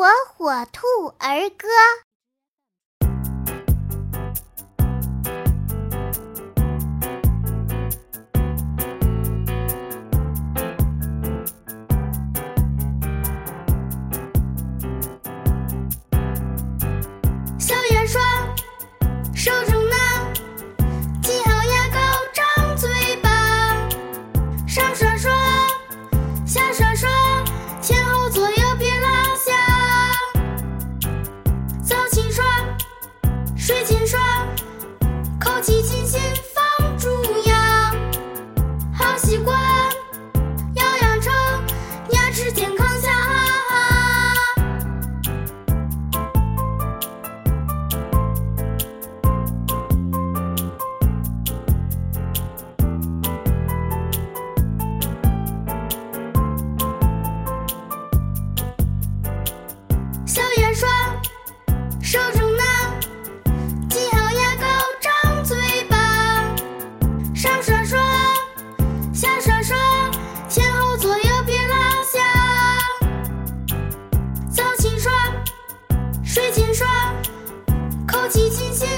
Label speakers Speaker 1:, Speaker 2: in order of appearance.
Speaker 1: 火火兔儿歌》。奇迹。齐心协。